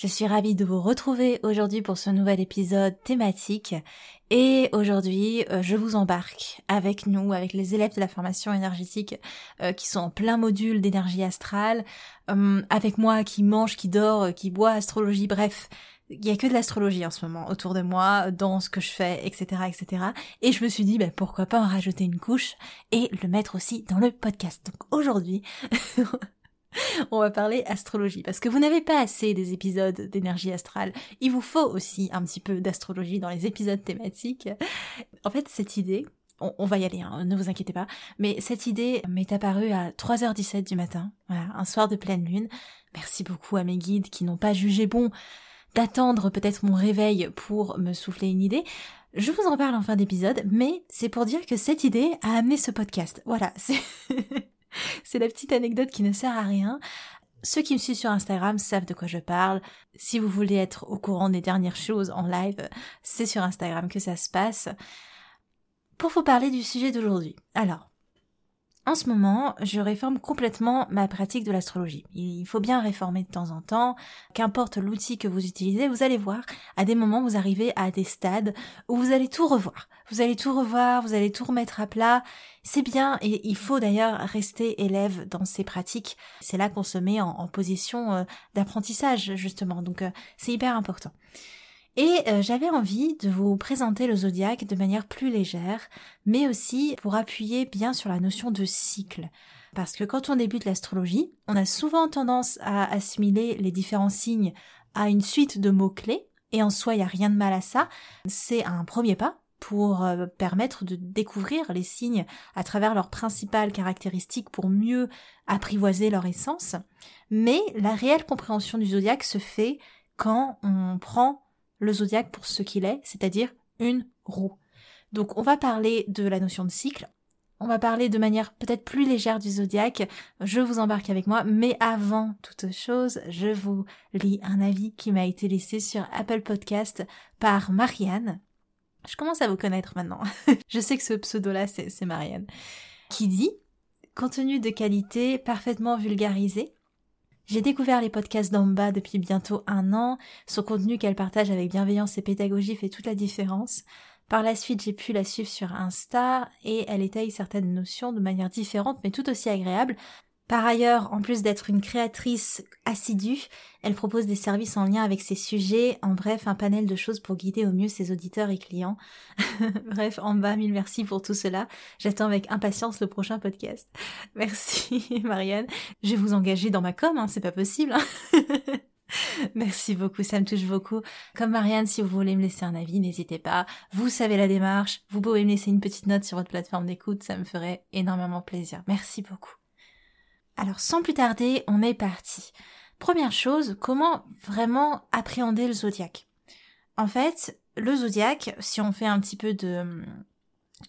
Je suis ravie de vous retrouver aujourd'hui pour ce nouvel épisode thématique et aujourd'hui euh, je vous embarque avec nous, avec les élèves de la formation énergétique euh, qui sont en plein module d'énergie astrale, euh, avec moi qui mange, qui dort, qui boit astrologie, bref. Il y a que de l'astrologie en ce moment autour de moi, dans ce que je fais, etc., etc. Et je me suis dit, ben, pourquoi pas en rajouter une couche et le mettre aussi dans le podcast. Donc aujourd'hui, on va parler astrologie parce que vous n'avez pas assez des épisodes d'énergie astrale. Il vous faut aussi un petit peu d'astrologie dans les épisodes thématiques. En fait, cette idée, on, va y aller, hein, ne vous inquiétez pas, mais cette idée m'est apparue à 3h17 du matin, un soir de pleine lune. Merci beaucoup à mes guides qui n'ont pas jugé bon d'attendre peut-être mon réveil pour me souffler une idée. Je vous en parle en fin d'épisode, mais c'est pour dire que cette idée a amené ce podcast. Voilà, c'est... C'est la petite anecdote qui ne sert à rien. Ceux qui me suivent sur Instagram savent de quoi je parle. Si vous voulez être au courant des dernières choses en live, c'est sur Instagram que ça se passe. Pour vous parler du sujet d'aujourd'hui. Alors, en ce moment, je réforme complètement ma pratique de l'astrologie. Il faut bien réformer de temps en temps. Qu'importe l'outil que vous utilisez, vous allez voir, à des moments, vous arrivez à des stades où vous allez tout revoir. Vous allez tout revoir, vous allez tout remettre à plat. C'est bien et il faut d'ailleurs rester élève dans ces pratiques. C'est là qu'on se met en, position euh, d'apprentissage, justement. Donc, euh, c'est hyper important. Et euh, j'avais envie de vous présenter le zodiaque de manière plus légère, mais aussi pour appuyer bien sur la notion de cycle. Parce que quand on débute l'astrologie, on a souvent tendance à assimiler les différents signes à une suite de mots-clés, et en soi, il n'y a rien de mal à ça. C'est un premier pas pour euh, permettre de découvrir les signes à travers leurs principales caractéristiques pour mieux apprivoiser leur essence. Mais la réelle compréhension du zodiaque se fait quand on prend le zodiaque pour ce qu'il est, c'est-à-dire une roue. Donc on va parler de la notion de cycle, on va parler de manière peut-être plus légère du zodiaque, je vous embarque avec moi, mais avant toute chose, je vous lis un avis qui m'a été laissé sur Apple Podcast par Marianne. Je commence à vous connaître maintenant. je sais que ce pseudo-là, c'est Marianne. Qui dit Contenu de qualité parfaitement vulgarisé, j'ai découvert les podcasts d'Amba depuis bientôt un an. Son contenu qu'elle partage avec bienveillance et pédagogie fait toute la différence. Par la suite, j'ai pu la suivre sur Insta et elle étaye certaines notions de manière différente mais tout aussi agréable. Par ailleurs, en plus d'être une créatrice assidue, elle propose des services en lien avec ses sujets, en bref, un panel de choses pour guider au mieux ses auditeurs et clients. bref, en bas, mille merci pour tout cela. J'attends avec impatience le prochain podcast. Merci, Marianne. Je vais vous engager dans ma com, hein, c'est pas possible. Hein. Merci beaucoup, ça me touche beaucoup. Comme Marianne, si vous voulez me laisser un avis, n'hésitez pas. Vous savez la démarche. Vous pouvez me laisser une petite note sur votre plateforme d'écoute, ça me ferait énormément plaisir. Merci beaucoup. Alors sans plus tarder, on est parti. Première chose, comment vraiment appréhender le zodiaque En fait, le zodiaque, si on fait un petit peu de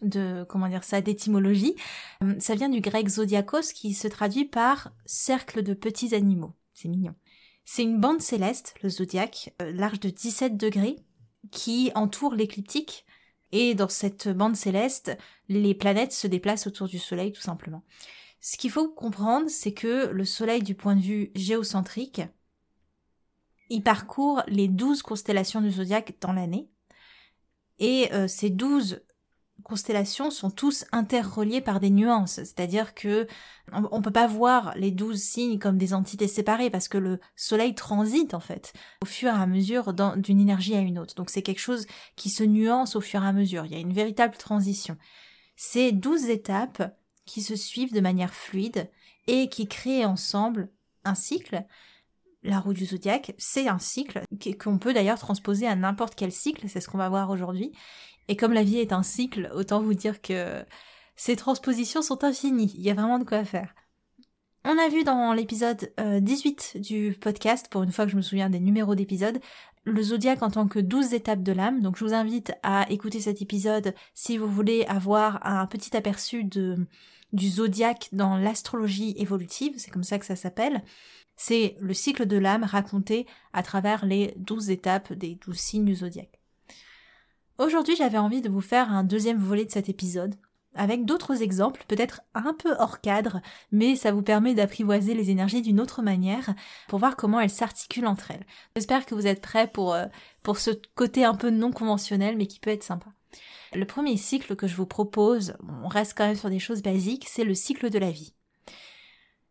de comment dire ça d'étymologie, euh, ça vient du grec zodiakos qui se traduit par cercle de petits animaux. C'est mignon. C'est une bande céleste, le zodiaque, euh, large de 17 degrés, qui entoure l'écliptique. Et dans cette bande céleste, les planètes se déplacent autour du Soleil tout simplement. Ce qu'il faut comprendre, c'est que le Soleil, du point de vue géocentrique, il parcourt les douze constellations du zodiaque dans l'année. Et euh, ces douze constellations sont tous interreliées par des nuances, c'est-à-dire que on, peut pas voir les douze signes comme des entités séparées parce que le soleil transite en fait au fur et à mesure d'une énergie à une autre. Donc c'est quelque chose qui se nuance au fur et à mesure. Il y a une véritable transition. Ces douze étapes qui se suivent de manière fluide et qui créent ensemble un cycle. La roue du zodiaque, c'est un cycle qu'on peut d'ailleurs transposer à n'importe quel cycle, c'est ce qu'on va voir aujourd'hui. Et comme la vie est un cycle, autant vous dire que ces transpositions sont infinies, il y a vraiment de quoi faire. On a vu dans l'épisode 18 euh, du podcast, pour une fois que je me souviens des numéros d'épisodes, le zodiaque en tant que 12 étapes de l'âme. Donc je vous invite à écouter cet épisode si vous voulez avoir un petit aperçu de, du zodiaque dans l'astrologie évolutive, c'est comme ça que ça s'appelle. C'est le cycle de l'âme raconté à travers les 12 étapes des 12 signes du zodiaque. Aujourd'hui, j'avais envie de vous faire un deuxième volet de cet épisode, avec d'autres exemples, peut-être un peu hors cadre, mais ça vous permet d'apprivoiser les énergies d'une autre manière pour voir comment elles s'articulent entre elles. J'espère que vous êtes prêts pour, euh, pour ce côté un peu non conventionnel, mais qui peut être sympa. Le premier cycle que je vous propose, on reste quand même sur des choses basiques, c'est le cycle de la vie.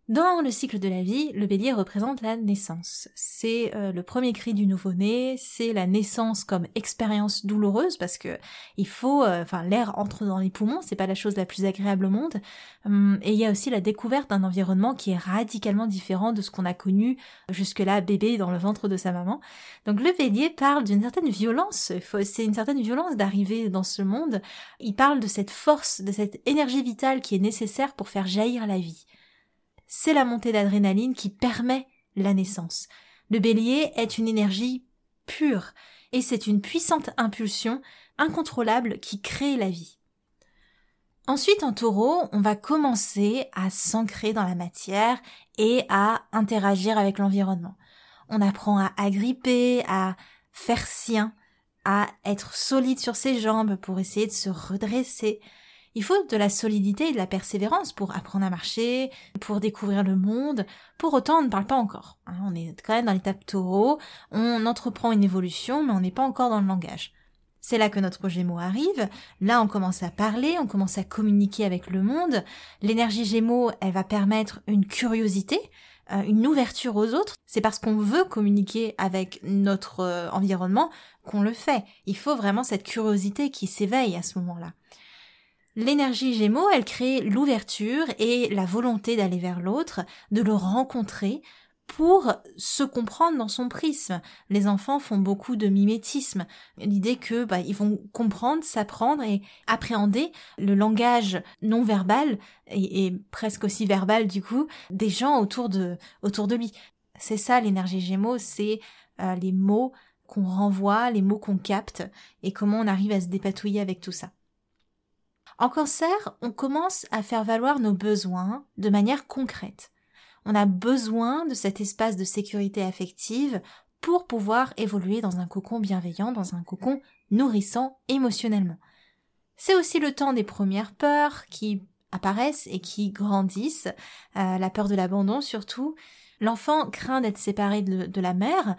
Dans le cycle de la vie, le bélier représente la naissance. C'est euh, le premier cri du nouveau-né, c'est la naissance comme expérience douloureuse parce que il faut, euh, enfin l'air entre dans les poumons, c'est pas la chose la plus agréable au monde. Hum, et il y a aussi la découverte d'un environnement qui est radicalement différent de ce qu'on a connu jusque-là bébé dans le ventre de sa maman. Donc le bélier parle d'une certaine violence, c'est une certaine violence d'arriver dans ce monde. Il parle de cette force, de cette énergie vitale qui est nécessaire pour faire jaillir la vie c'est la montée d'adrénaline qui permet la naissance. Le bélier est une énergie pure, et c'est une puissante impulsion incontrôlable qui crée la vie. Ensuite, en taureau, on va commencer à s'ancrer dans la matière et à interagir avec l'environnement. On apprend à agripper, à faire sien, à être solide sur ses jambes pour essayer de se redresser, il faut de la solidité et de la persévérance pour apprendre à marcher, pour découvrir le monde. Pour autant, on ne parle pas encore. Hein. on est quand même dans l'étape taureau, on entreprend une évolution, mais on n'est pas encore dans le langage. C'est là que notre Gémeaux arrive. Là, on commence à parler, on commence à communiquer avec le monde. L'énergie Gémeaux, elle va permettre une curiosité, euh, une ouverture aux autres. C'est parce qu'on veut communiquer avec notre euh, environnement qu'on le fait. Il faut vraiment cette curiosité qui s'éveille à ce moment-là. L'énergie Gémeaux, elle crée l'ouverture et la volonté d'aller vers l'autre, de le rencontrer pour se comprendre dans son prisme. Les enfants font beaucoup de mimétisme, l'idée que bah, ils vont comprendre, s'apprendre et appréhender le langage non verbal et, presque aussi verbal du coup des gens autour de autour de lui. C'est ça l'énergie Gémeaux, c'est euh, les mots qu'on renvoie, les mots qu'on capte et comment on arrive à se dépatouiller avec tout ça. En cancer, on commence à faire valoir nos besoins de manière concrète. On a besoin de cet espace de sécurité affective pour pouvoir évoluer dans un cocon bienveillant, dans un cocon nourrissant émotionnellement. C'est aussi le temps des premières peurs qui apparaissent et qui grandissent, euh, la peur de l'abandon surtout. L'enfant craint d'être séparé de, la mère,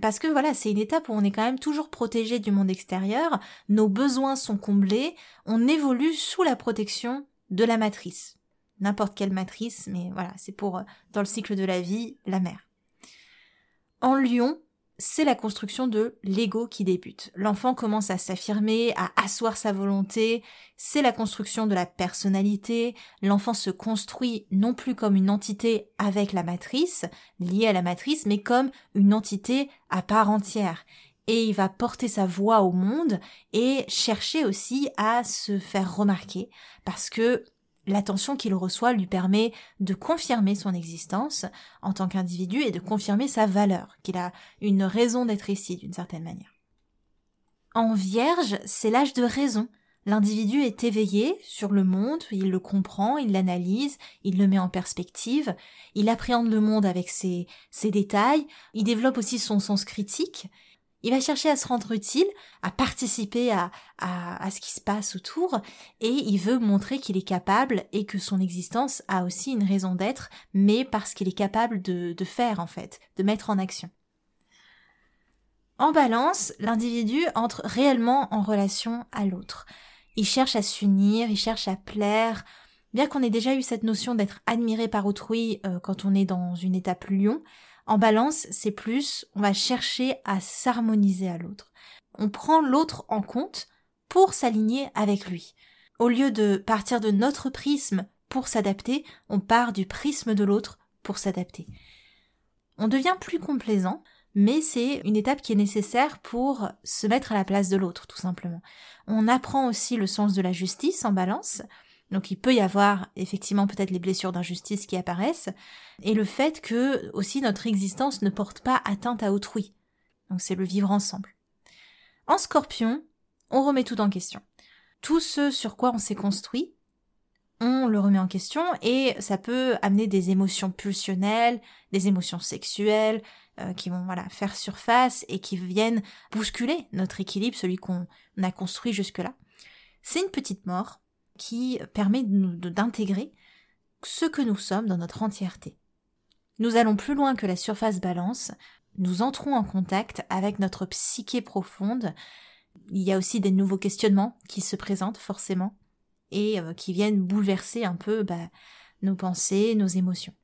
parce que voilà, c'est une étape où on est quand même toujours protégé du monde extérieur, nos besoins sont comblés, on évolue sous la protection de la matrice. N'importe quelle matrice, mais voilà, c'est pour, euh, dans le cycle de la vie, la mère. En lion, c'est la construction de l'ego qui débute. L'enfant commence à s'affirmer, à asseoir sa volonté, c'est la construction de la personnalité, l'enfant se construit non plus comme une entité avec la matrice, liée à la matrice, mais comme une entité à part entière. Et il va porter sa voix au monde et chercher aussi à se faire remarquer parce que L'attention qu'il reçoit lui permet de confirmer son existence en tant qu'individu et de confirmer sa valeur, qu'il a une raison d'être ici d'une certaine manière. En vierge, c'est l'âge de raison. L'individu est éveillé sur le monde, il le comprend, il l'analyse, il le met en perspective, il appréhende le monde avec ses, détails, il développe aussi son sens critique, il va chercher à se rendre utile, à participer à, à, ce qui se passe autour, et il veut montrer qu'il est capable et que son existence a aussi une raison d'être, mais parce qu'il est capable de, de faire en fait, de mettre en action. En balance, l'individu entre réellement en relation à l'autre. Il cherche à s'unir, il cherche à plaire. Bien qu'on ait déjà eu cette notion d'être admiré par autrui euh, quand on est dans une étape lion, en balance, c'est plus, on va chercher à s'harmoniser à l'autre. On prend l'autre en compte pour s'aligner avec lui. Au lieu de partir de notre prisme pour s'adapter, on part du prisme de l'autre pour s'adapter. On devient plus complaisant, mais c'est une étape qui est nécessaire pour se mettre à la place de l'autre, tout simplement. On apprend aussi le sens de la justice en balance, donc il peut y avoir effectivement peut-être les blessures d'injustice qui apparaissent, et le fait que aussi notre existence ne porte pas atteinte à autrui. Donc c'est le vivre ensemble. En scorpion, on remet tout en question. Tout ce sur quoi on s'est construit, on le remet en question et ça peut amener des émotions pulsionnelles, des émotions sexuelles euh, qui vont voilà faire surface et qui viennent bousculer notre équilibre, celui qu'on a construit jusque-là. C'est une petite mort qui permet d'intégrer ce que nous sommes dans notre entièreté. Nous allons plus loin que la surface balance, nous entrons en contact avec notre psyché profonde. Il y a aussi des nouveaux questionnements qui se présentent forcément et euh, qui viennent bouleverser un peu bah, nos pensées, nos émotions.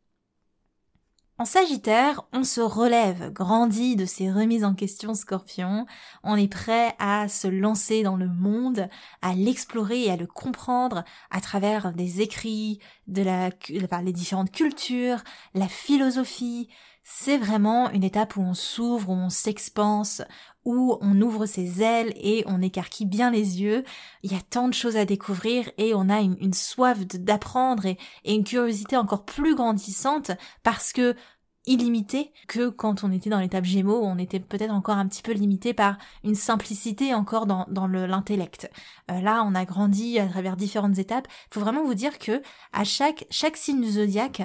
En Sagittaire, on se relève, grandit de ces remises en question scorpion, on est prêt à se lancer dans le monde, à l'explorer et à le comprendre à travers des écrits, de la, les différentes cultures, la philosophie, c'est vraiment une étape où on s'ouvre, où on s'expanse, où on ouvre ses ailes et on écarquille bien les yeux. Il y a tant de choses à découvrir et on a une, soif d'apprendre et, une curiosité encore plus grandissante parce que illimitée que quand on était dans l'étape Gémeaux, on était peut-être encore un petit peu limité par une simplicité encore dans, l'intellect. Euh, là, on a grandi à travers différentes étapes. Il faut vraiment vous dire que à chaque chaque signe zodiaque,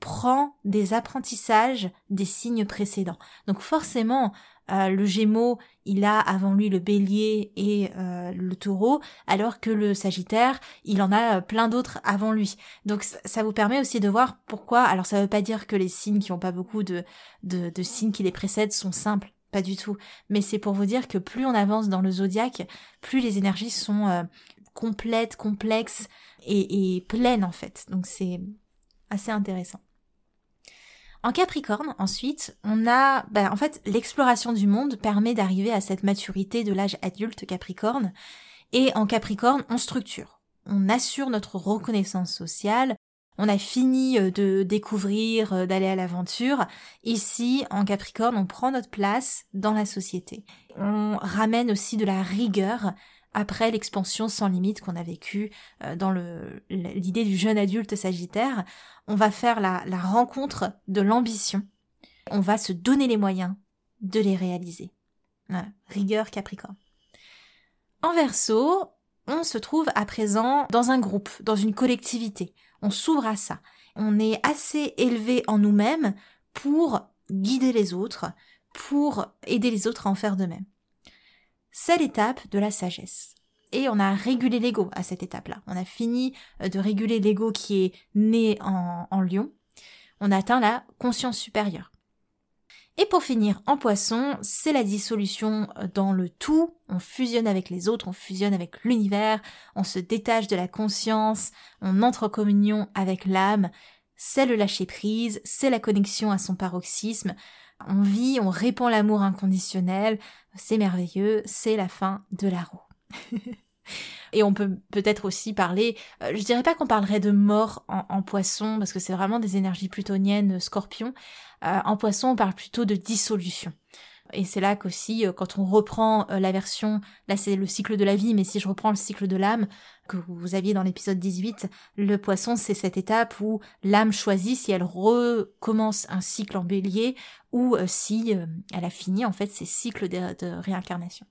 prend des apprentissages des signes précédents. Donc forcément, euh, le Gémeaux, il a avant lui le Bélier et euh, le Taureau, alors que le Sagittaire, il en a euh, plein d'autres avant lui. Donc ça vous permet aussi de voir pourquoi. Alors ça veut pas dire que les signes qui n'ont pas beaucoup de, de, de signes qui les précèdent sont simples. Pas du tout. Mais c'est pour vous dire que plus on avance dans le zodiaque, plus les énergies sont complètes, complexes et, et pleines en fait. Donc c'est assez intéressant. En Capricorne, ensuite, on a, bah, en fait, l'exploration du monde permet d'arriver à cette maturité de l'âge adulte Capricorne. Et en Capricorne, on structure. On assure notre reconnaissance sociale. On a fini euh, de découvrir, euh, d'aller à l'aventure. Ici, en Capricorne, on prend notre place dans la société. On ramène aussi de la rigueur après l'expansion sans limite qu'on a vécue euh, dans l'idée du jeune adulte sagittaire, on va faire la, rencontre de l'ambition. On va se donner les moyens de les réaliser. rigueur capricorne. En verso, on se trouve à présent dans un groupe, dans une collectivité. On s'ouvre à ça. On est assez élevé en nous-mêmes pour guider les autres, pour aider les autres à en faire de même. C'est l'étape de la sagesse. Et on a régulé l'ego à cette étape-là. On a fini euh, de réguler l'ego qui est né en, en lion. On atteint la conscience supérieure. Et pour finir, en poisson, c'est la dissolution euh, dans le tout. On fusionne avec les autres, on fusionne avec l'univers, on se détache de la conscience, on entre en communion avec l'âme. C'est le lâcher prise, c'est la connexion à son paroxysme. On vit, on répand l'amour inconditionnel, c'est merveilleux, c'est la fin de la roue. Et on peut peut-être aussi parler, euh, je dirais pas qu'on parlerait de mort en, poisson, parce que c'est vraiment des énergies plutoniennes, euh, scorpion. Euh, en poisson, on parle plutôt de dissolution. Et c'est là qu'aussi, quand on reprend la version, là c'est le cycle de la vie, mais si je reprends le cycle de l'âme, que vous aviez dans l'épisode 18, le poisson c'est cette étape où l'âme choisit si elle recommence un cycle en bélier ou si elle a fini en fait ses cycles de réincarnation.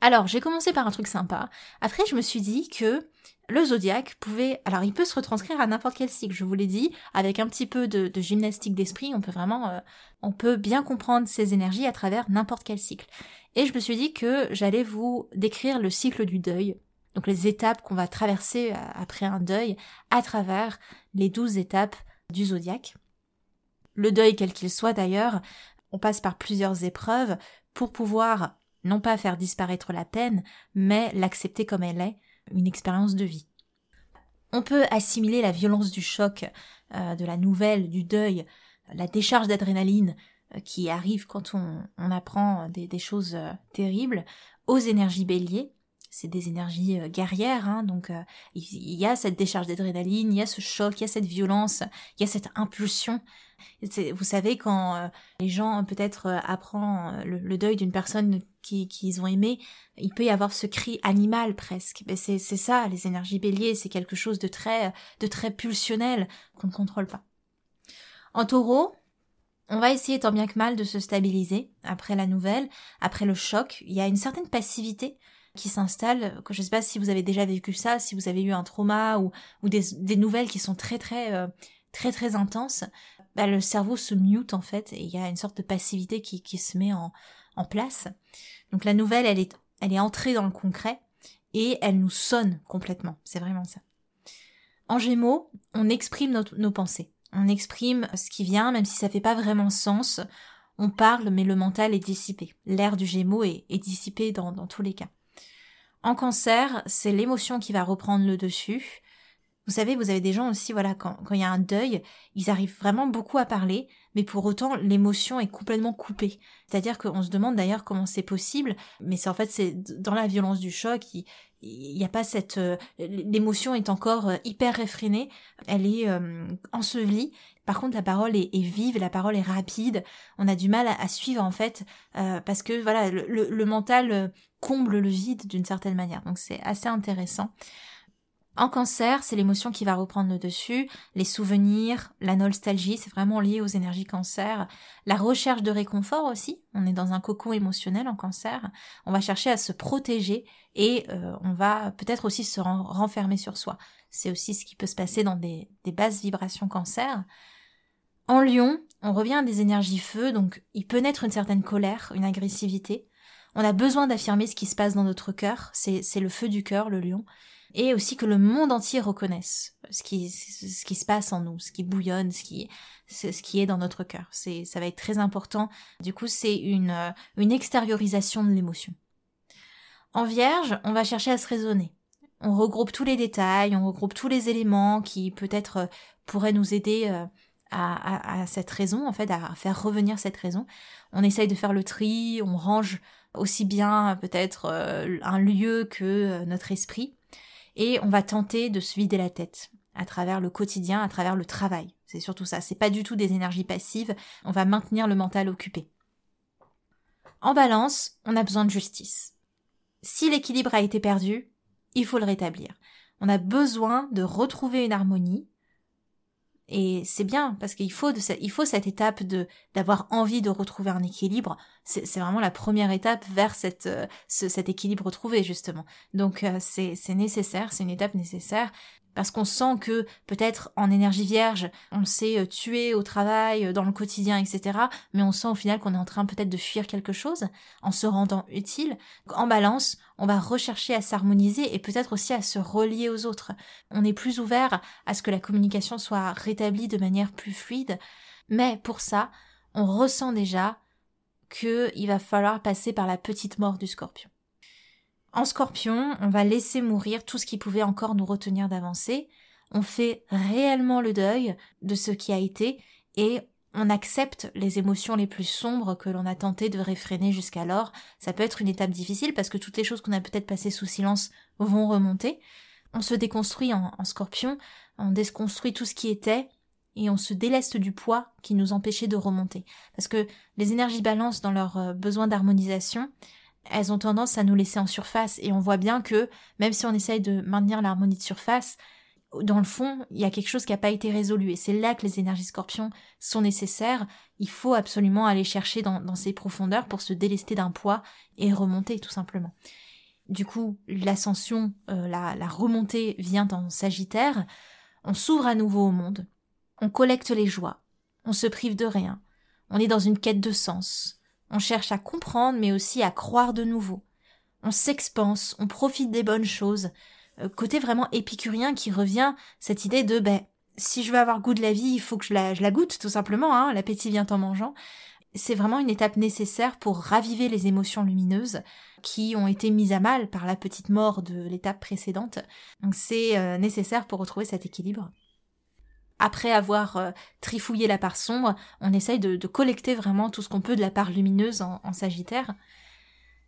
Alors, j'ai commencé par un truc sympa. Après, je me suis dit que le zodiaque pouvait... Alors, il peut se retranscrire à n'importe quel cycle, je vous l'ai dit. Avec un petit peu de, gymnastique d'esprit, on peut vraiment... Euh, on peut bien comprendre ces énergies à travers n'importe quel cycle. Et je me suis dit que j'allais vous décrire le cycle du deuil. Donc, les étapes qu'on va traverser euh, après un deuil à travers les douze étapes du zodiaque. Le deuil, quel qu'il soit d'ailleurs, on passe par plusieurs épreuves pour pouvoir non pas faire disparaître la peine, mais l'accepter comme elle est, une expérience de vie. On peut assimiler la violence du choc, euh, de la nouvelle, du deuil, la décharge d'adrénaline euh, qui arrive quand on, apprend des, choses euh, terribles, aux énergies béliers, c'est des énergies guerrières, hein, donc il y a cette décharge d'adrénaline, il y a ce choc, il y a cette violence, il y a cette impulsion. Vous savez quand les gens peut-être apprennent le, deuil d'une personne qu'ils ont aimée, il peut y avoir ce cri animal presque. Mais c'est ça, les énergies béliers, c'est quelque chose de très de très pulsionnel qu'on ne contrôle pas. En taureau, on va essayer tant bien que mal de se stabiliser après la nouvelle, après le choc. Il y a une certaine passivité qui s'installe. Je ne sais pas si vous avez déjà vécu ça, si vous avez eu un trauma ou, des, nouvelles qui sont très très euh, très très intenses. Bah, le cerveau se mute en fait et il y a une sorte de passivité qui, qui se met en place. Donc la nouvelle, elle est, entrée dans le concret et elle nous sonne complètement. C'est vraiment ça. En Gémeaux, on exprime nos pensées on exprime ce qui vient, même si ça fait pas vraiment sens. On parle, mais le mental est dissipé. L'air du Gémeaux est, dissipé dans, tous les cas. En cancer, c'est l'émotion qui va reprendre le dessus. Vous savez, vous avez des gens aussi, voilà, quand, il y a un deuil, ils arrivent vraiment beaucoup à parler, mais pour autant, l'émotion est complètement coupée. C'est-à-dire qu'on se demande d'ailleurs comment c'est possible, mais c'est en fait, c'est dans la violence du choc, il n'y a pas cette euh, l'émotion est encore euh, hyper réfrénée, elle est euh, ensevelie. Par contre, la parole est, vive, la parole est rapide. On a du mal à, suivre en fait parce que voilà, le mental comble le vide d'une certaine manière. Donc c'est assez intéressant. En cancer, c'est l'émotion qui va reprendre le dessus, les souvenirs, la nostalgie, c'est vraiment lié aux énergies cancer, la recherche de réconfort aussi, on est dans un cocon émotionnel en cancer, on va chercher à se protéger et euh, on va peut-être aussi se renfermer sur soi. C'est aussi ce qui peut se passer dans des, basses vibrations cancer. En lion, on revient à des énergies feu, donc il peut naître une certaine colère, une agressivité. On a besoin d'affirmer ce qui se passe dans notre cœur, c'est le feu du cœur, le lion et aussi que le monde entier reconnaisse ce qui, ce qui se passe en nous, ce qui bouillonne, ce qui, ce qui est dans notre cœur. C'est, ça va être très important. Du coup, c'est une, euh, une extériorisation de l'émotion. En vierge, on va chercher à se raisonner. On regroupe tous les détails, on regroupe tous les éléments qui peut-être euh, pourraient nous aider euh, à, à, cette raison, en fait, à faire revenir cette raison. On essaye de faire le tri, on range aussi bien peut-être un lieu que notre esprit et on va tenter de se vider la tête à travers le quotidien, à travers le travail. C'est surtout ça. C'est pas du tout des énergies passives. On va maintenir le mental occupé. En balance, on a besoin de justice. Si l'équilibre a été perdu, il faut le rétablir. On a besoin de retrouver une harmonie et c'est bien parce qu'il faut, il faut cette étape de d'avoir envie de retrouver un équilibre. C'est vraiment la première étape vers cette, euh, cet équilibre retrouvé justement. Donc euh, c'est nécessaire, c'est une étape nécessaire parce qu'on sent que peut-être en énergie vierge, on s'est euh, tué au travail, euh, dans le quotidien, etc. Mais on sent au final qu'on est en train peut-être de fuir quelque chose en se rendant utile. En balance, on va rechercher à s'harmoniser et peut-être aussi à se relier aux autres. On est plus ouvert à ce que la communication soit rétablie de manière plus fluide. Mais pour ça, on ressent déjà qu'il va falloir passer par la petite mort du scorpion. En scorpion, on va laisser mourir tout ce qui pouvait encore nous retenir d'avancer. On fait réellement le deuil de ce qui a été et on accepte les émotions les plus sombres que l'on a tenté de réfréner jusqu'alors. Ça peut être une étape difficile parce que toutes les choses qu'on a peut-être passées sous silence vont remonter. On se déconstruit en, scorpion, on déconstruit tout ce qui était et on se déleste du poids qui nous empêchait de remonter. Parce que les énergies balance dans leur euh, besoin d'harmonisation, elles ont tendance à nous laisser en surface et on voit bien que même si on essaye de maintenir l'harmonie de surface, dans le fond, il y a quelque chose qui n'a pas été résolu et c'est là que les énergies scorpions sont nécessaires. Il faut absolument aller chercher dans, ces profondeurs pour se délester d'un poids et remonter tout simplement. Du coup, l'ascension, euh, la, la remontée vient en Sagittaire. On s'ouvre à nouveau au monde. On collecte les joies. On se prive de rien. On est dans une quête de sens. On cherche à comprendre, mais aussi à croire de nouveau. On s'expanse, on profite des bonnes choses. Euh, côté vraiment épicurien qui revient cette idée de ben si je veux avoir goût de la vie, il faut que je la, goûte tout simplement. Hein, L'appétit vient en mangeant. C'est vraiment une étape nécessaire pour raviver les émotions lumineuses qui ont été mises à mal par la petite mort de l'étape précédente. C'est euh, nécessaire pour retrouver cet équilibre après avoir euh, trifouillé la part sombre, on essaye de, collecter vraiment tout ce qu'on peut de la part lumineuse en, Sagittaire.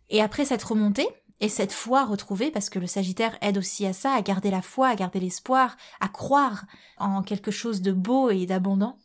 Et après cette remontée, et cette foi retrouvée, parce que le Sagittaire aide aussi à ça, à garder la foi, à garder l'espoir, à croire en quelque chose de beau et d'abondant.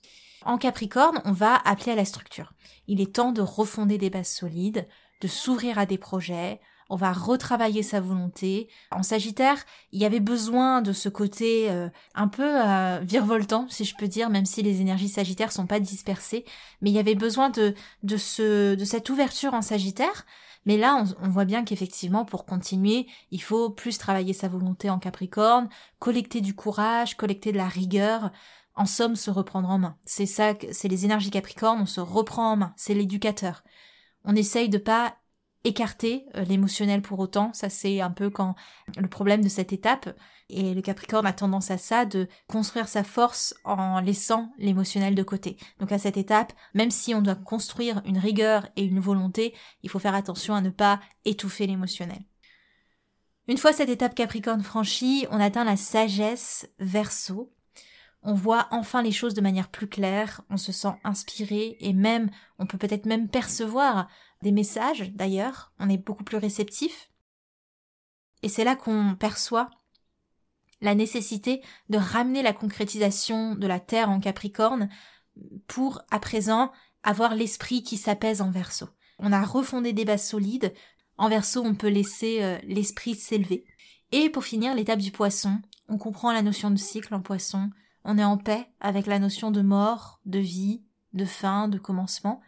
En Capricorne, on va appeler à la structure. Il est temps de refonder des bases solides, de s'ouvrir à des projets, on va retravailler sa volonté. En Sagittaire, il y avait besoin de ce côté euh, un peu euh, virevoltant, si je peux dire, même si les énergies Sagittaires sont pas dispersées, mais il y avait besoin de de ce de cette ouverture en Sagittaire. Mais là, on, voit bien qu'effectivement, pour continuer, il faut plus travailler sa volonté en Capricorne, collecter du courage, collecter de la rigueur, en somme, se reprendre en main. C'est ça, c'est les énergies Capricorne, on se reprend en main, c'est l'éducateur. On essaye de pas écarter euh, l'émotionnel pour autant. Ça, c'est un peu quand le problème de cette étape. Et le Capricorne a tendance à ça, de construire sa force en laissant l'émotionnel de côté. Donc à cette étape, même si on doit construire une rigueur et une volonté, il faut faire attention à ne pas étouffer l'émotionnel. Une fois cette étape Capricorne franchie, on atteint la sagesse verso. On voit enfin les choses de manière plus claire, on se sent inspiré et même, on peut peut-être même percevoir des messages d'ailleurs, on est beaucoup plus réceptif. Et c'est là qu'on perçoit la nécessité de ramener la concrétisation de la Terre en Capricorne pour, à présent, avoir l'esprit qui s'apaise en verso. On a refondé des bases solides. En verso, on peut laisser euh, l'esprit s'élever. Et pour finir, l'étape du poisson. On comprend la notion de cycle en poisson. On est en paix avec la notion de mort, de vie, de fin, de commencement.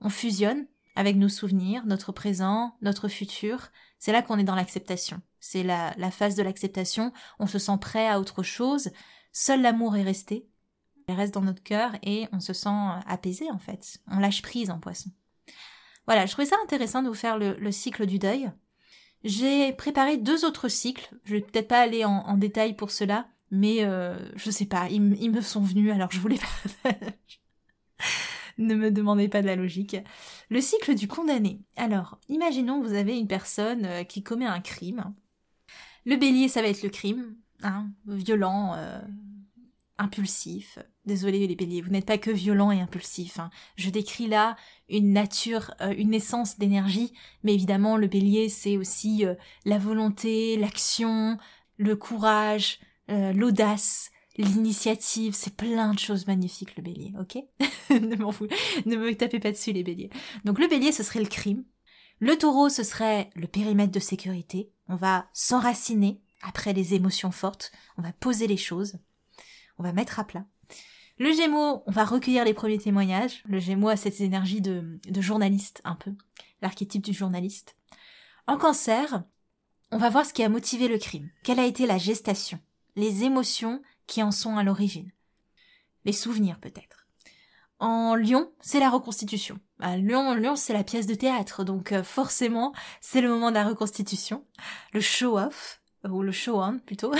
On fusionne avec nos souvenirs, notre présent, notre futur. C'est là qu'on est dans l'acceptation. C'est la, la phase de l'acceptation. On se sent prêt à autre chose. Seul l'amour est resté. Il reste dans notre cœur et on se sent apaisé en fait. On lâche prise en poisson. Voilà, je trouvais ça intéressant de vous faire le, cycle du deuil. J'ai préparé deux autres cycles. Je vais peut-être pas aller en, détail pour cela, mais euh, je sais pas, ils, ils, me sont venus alors je voulais pas. ne me demandez pas de la logique. Le cycle du condamné. Alors, imaginons que vous avez une personne euh, qui commet un crime. Le bélier, ça va être le crime, hein, violent, euh, impulsif. Désolé les béliers, vous n'êtes pas que violent et impulsif. Hein. Je décris là une nature, euh, une essence d'énergie, mais évidemment le bélier c'est aussi la volonté, l'action, le courage, l'audace, l'initiative, c'est plein de choses magnifiques le bélier, ok? Ne m'en fous, ne me tapez pas dessus les béliers. Donc le bélier ce serait le crime, le taureau ce serait le périmètre de sécurité, on va s'enraciner après les émotions fortes, on va poser les choses, on va mettre à plat. Le Gémeaux, on va recueillir les premiers témoignages. Le Gémeaux a cette énergie de, de journaliste un peu, l'archétype du journaliste. En Cancer, on va voir ce qui a motivé le crime. Quelle a été la gestation, les émotions qui en sont à l'origine. Les souvenirs peut-être. En Lyon, c'est la reconstitution. À Lyon, Lyon, c'est la pièce de théâtre, donc euh, forcément, c'est le moment de la reconstitution. Le show-off, ou le show-on plutôt.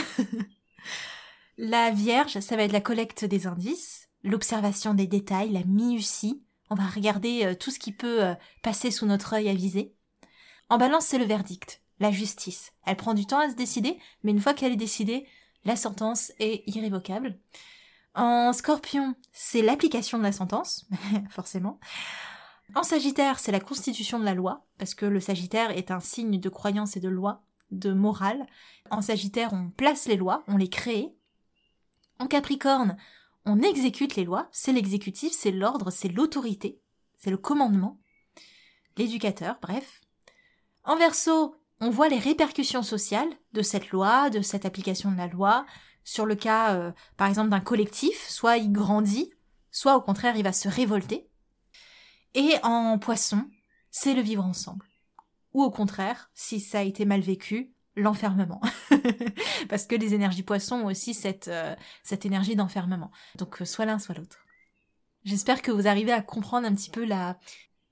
la Vierge, ça va être la collecte des indices, l'observation des détails, la minutie. On va regarder euh, tout ce qui peut euh, passer sous notre œil avisé. En balance, c'est le verdict, la justice. Elle prend du temps à se décider, mais une fois qu'elle est décidée, la sentence est irrévocable. En scorpion, c'est l'application de la sentence, forcément. En sagittaire, c'est la constitution de la loi, parce que le sagittaire est un signe de croyance et de loi, de morale. En sagittaire, on place les lois, on les crée. En capricorne, on exécute les lois, c'est l'exécutif, c'est l'ordre, c'est l'autorité, c'est le commandement, l'éducateur, bref. En verso, on voit les répercussions sociales de cette loi, de cette application de la loi, sur le cas, euh, par exemple, d'un collectif, soit il grandit, soit au contraire il va se révolter. Et en poisson, c'est le vivre ensemble. Ou au contraire, si ça a été mal vécu, l'enfermement. Parce que les énergies poissons ont aussi cette, euh, cette énergie d'enfermement. Donc euh, soit l'un, soit l'autre. J'espère que vous arrivez à comprendre un petit peu la,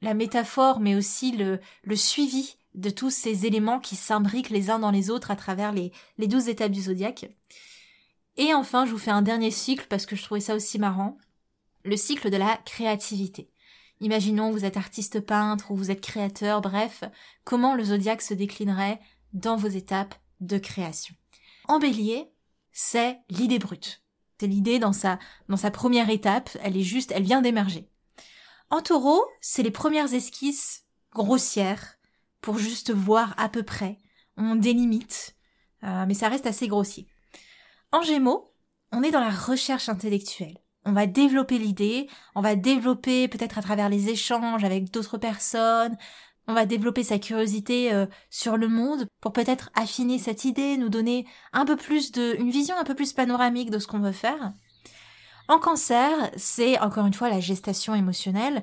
la métaphore, mais aussi le, le suivi de tous ces éléments qui s'imbriquent les uns dans les autres à travers les, les douze étapes du zodiaque. Et enfin, je vous fais un dernier cycle parce que je trouvais ça aussi marrant. Le cycle de la créativité. Imaginons vous êtes artiste peintre ou vous êtes créateur, bref, comment le zodiaque se déclinerait dans vos étapes de création. En bélier, c'est l'idée brute. C'est l'idée dans sa, dans sa première étape, elle est juste, elle vient d'émerger. En taureau, c'est les premières esquisses grossières, pour juste voir à peu près, on délimite, euh, mais ça reste assez grossier. En Gémeaux, on est dans la recherche intellectuelle. On va développer l'idée, on va développer peut-être à travers les échanges avec d'autres personnes, on va développer sa curiosité euh, sur le monde pour peut-être affiner cette idée, nous donner un peu plus de, une vision un peu plus panoramique de ce qu'on veut faire. En cancer, c'est encore une fois la gestation émotionnelle.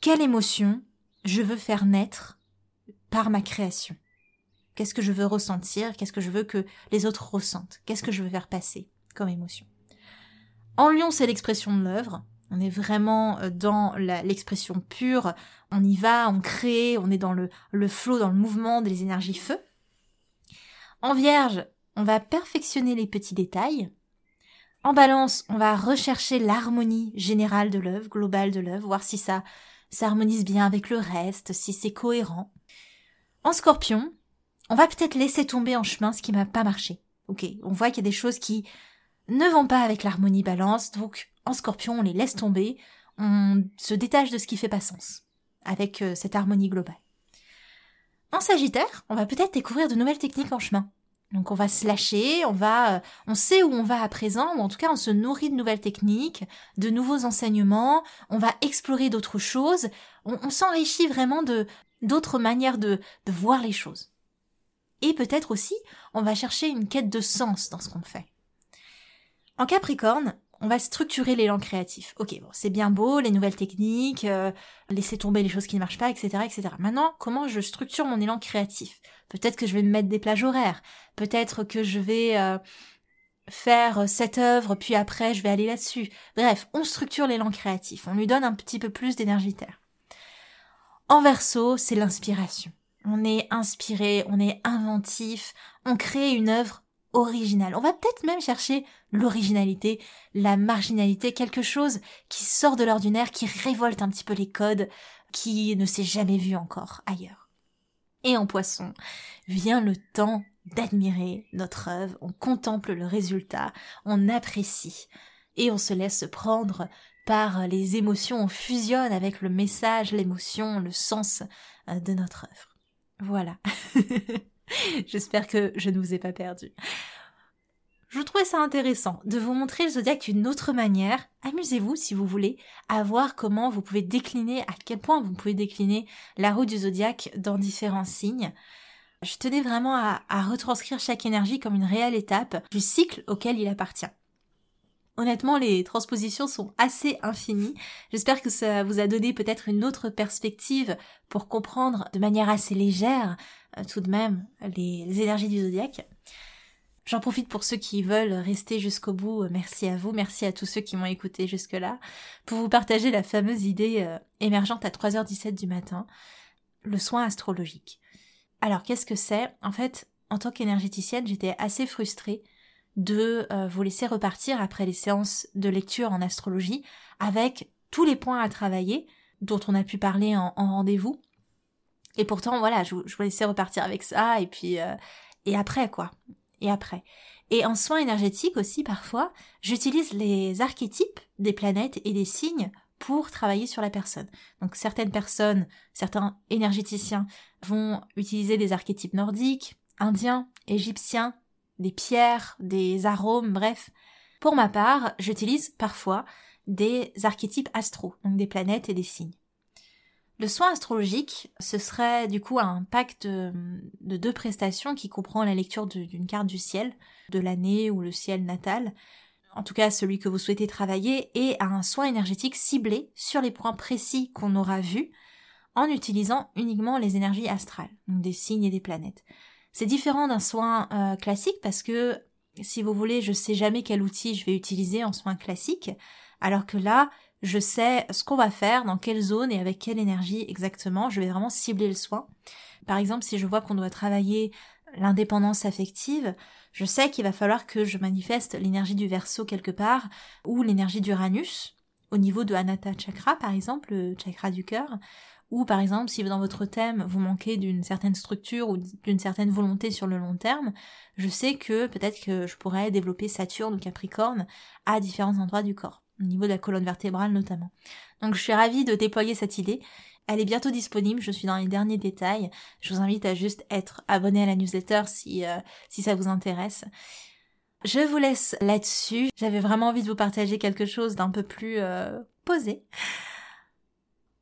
Quelle émotion je veux faire naître par ma création? Qu'est-ce que je veux ressentir? Qu'est-ce que je veux que les autres ressentent? Qu'est-ce que je veux faire passer comme émotion? En lion, c'est l'expression de l'œuvre. On est vraiment euh, dans l'expression pure. On y va, on crée, on est dans le, le flot, dans le mouvement des énergies feu. En vierge, on va perfectionner les petits détails. En balance, on va rechercher l'harmonie générale de l'œuvre, globale de l'œuvre, voir si ça s'harmonise bien avec le reste, si c'est cohérent. En scorpion, on va peut-être laisser tomber en chemin ce qui m'a pas marché. Ok, on voit qu'il y a des choses qui ne vont pas avec l'harmonie balance, donc en scorpion, on les laisse tomber, on se détache de ce qui fait pas sens, avec euh, cette harmonie globale. En sagittaire, on va peut-être découvrir de nouvelles techniques en chemin. Donc on va se lâcher, on va, euh, on sait où on va à présent, ou en tout cas on se nourrit de nouvelles techniques, de nouveaux enseignements, on va explorer d'autres choses, on, s'enrichit vraiment de d'autres manières de, de voir les choses. Et peut-être aussi, on va chercher une quête de sens dans ce qu'on fait. En Capricorne, on va structurer l'élan créatif. Ok, bon, c'est bien beau, les nouvelles techniques, euh, laisser tomber les choses qui ne marchent pas, etc., etc. Maintenant, comment je structure mon élan créatif? Peut-être que je vais me mettre des plages horaires. Peut-être que je vais euh, faire cette œuvre, puis après je vais aller là-dessus. Bref, on structure l'élan créatif. On lui donne un petit peu plus d'énergie terre. En verso, c'est l'inspiration. On est inspiré, on est inventif, on crée une œuvre originale. On va peut-être même chercher l'originalité, la marginalité, quelque chose qui sort de l'ordinaire, qui révolte un petit peu les codes, qui ne s'est jamais vu encore ailleurs. Et en poisson, vient le temps d'admirer notre œuvre, on contemple le résultat, on apprécie, et on se laisse prendre par les émotions, on fusionne avec le message, l'émotion, le sens euh, de notre œuvre. Voilà. J'espère que je ne vous ai pas perdu. Je trouvais ça intéressant de vous montrer le zodiaque d'une autre manière. Amusez-vous si vous voulez à voir comment vous pouvez décliner, à quel point vous pouvez décliner la roue du zodiaque dans différents signes. Je tenais vraiment à, à retranscrire chaque énergie comme une réelle étape du cycle auquel il appartient. Honnêtement, les transpositions sont assez infinies. J'espère que ça vous a donné peut-être une autre perspective pour comprendre de manière assez légère euh, tout de même les, énergies du zodiaque. J'en profite pour ceux qui veulent rester jusqu'au bout. Merci à vous, merci à tous ceux qui m'ont écouté jusque-là, pour vous partager la fameuse idée euh, émergente à 3h17 du matin, le soin astrologique. Alors qu'est-ce que c'est? En fait, en tant qu'énergéticienne, j'étais assez frustrée de euh, vous laisser repartir après les séances de lecture en astrologie avec tous les points à travailler dont on a pu parler en, rendez-vous. Et pourtant, voilà, je, je, vous laissais repartir avec ça et puis euh, et après quoi. Et après. Et en soins énergétiques aussi, parfois, j'utilise les archétypes des planètes et des signes pour travailler sur la personne. Donc certaines personnes, certains énergéticiens vont utiliser des archétypes nordiques, indiens, égyptiens, des pierres, des arômes, bref. Pour ma part, j'utilise parfois des archétypes astro, donc des planètes et des signes. Le soin astrologique, ce serait du coup un pack de, deux prestations qui comprend la lecture d'une carte du ciel, de l'année ou le ciel natal, en tout cas celui que vous souhaitez travailler, et un soin énergétique ciblé sur les points précis qu'on aura vus, en utilisant uniquement les énergies astrales, donc des signes et des planètes. C'est différent d'un soin euh, classique parce que si vous voulez, je sais jamais quel outil je vais utiliser en soin classique, alors que là, je sais ce qu'on va faire, dans quelle zone et avec quelle énergie exactement. Je vais vraiment cibler le soin. Par exemple, si je vois qu'on doit travailler l'indépendance affective, je sais qu'il va falloir que je manifeste l'énergie du verso quelque part ou l'énergie d'Uranus au niveau de Anata Chakra par exemple, le chakra du cœur, ou par exemple si dans votre thème vous manquez d'une certaine structure ou d'une certaine volonté sur le long terme, je sais que peut-être que je pourrais développer Saturne ou Capricorne à différents endroits du corps, au niveau de la colonne vertébrale notamment. Donc je suis ravie de déployer cette idée elle est bientôt disponible, je suis dans les derniers détails. Je vous invite à juste être abonné à la newsletter si, euh, si ça vous intéresse. Je vous laisse là-dessus. J'avais vraiment envie de vous partager quelque chose d'un peu plus euh, posé.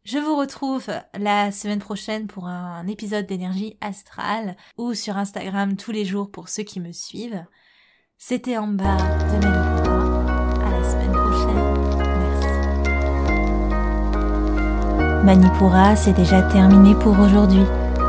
Je vous retrouve la semaine prochaine pour un épisode d'énergie astrale ou sur Instagram tous les jours pour ceux qui me suivent. C'était en bas de Manipura. À la semaine prochaine. Merci. Manipura, c'est déjà terminé pour aujourd'hui.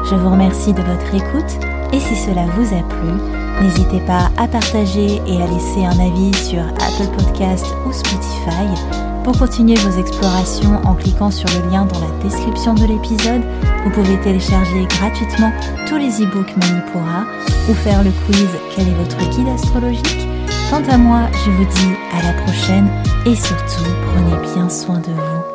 Je vous remercie de votre écoute et si cela vous a plu, N'hésitez pas à partager et à laisser un avis sur Apple Podcast ou Spotify. Pour continuer vos explorations en cliquant sur le lien dans la description de l'épisode, vous pouvez télécharger gratuitement tous les e-books Manipura ou faire le quiz Quel est votre guide astrologique? Quant à moi, je vous dis à la prochaine et surtout prenez bien soin de vous.